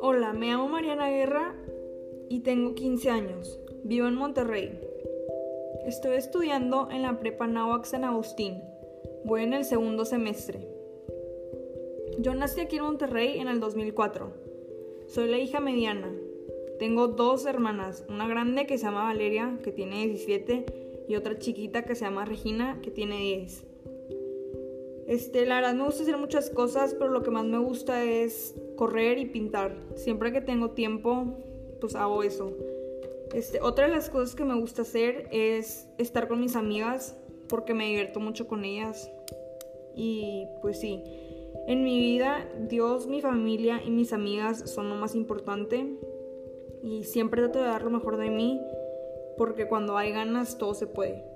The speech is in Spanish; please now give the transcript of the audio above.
Hola, me llamo Mariana Guerra y tengo 15 años. Vivo en Monterrey. Estoy estudiando en la prepa Nahuac San Agustín. Voy en el segundo semestre. Yo nací aquí en Monterrey en el 2004. Soy la hija mediana. Tengo dos hermanas, una grande que se llama Valeria, que tiene 17, y otra chiquita que se llama Regina, que tiene 10. Este, la verdad me gusta hacer muchas cosas, pero lo que más me gusta es correr y pintar. Siempre que tengo tiempo, pues hago eso. Este, otra de las cosas que me gusta hacer es estar con mis amigas, porque me divierto mucho con ellas. Y pues sí, en mi vida Dios, mi familia y mis amigas son lo más importante. Y siempre trato de dar lo mejor de mí, porque cuando hay ganas todo se puede.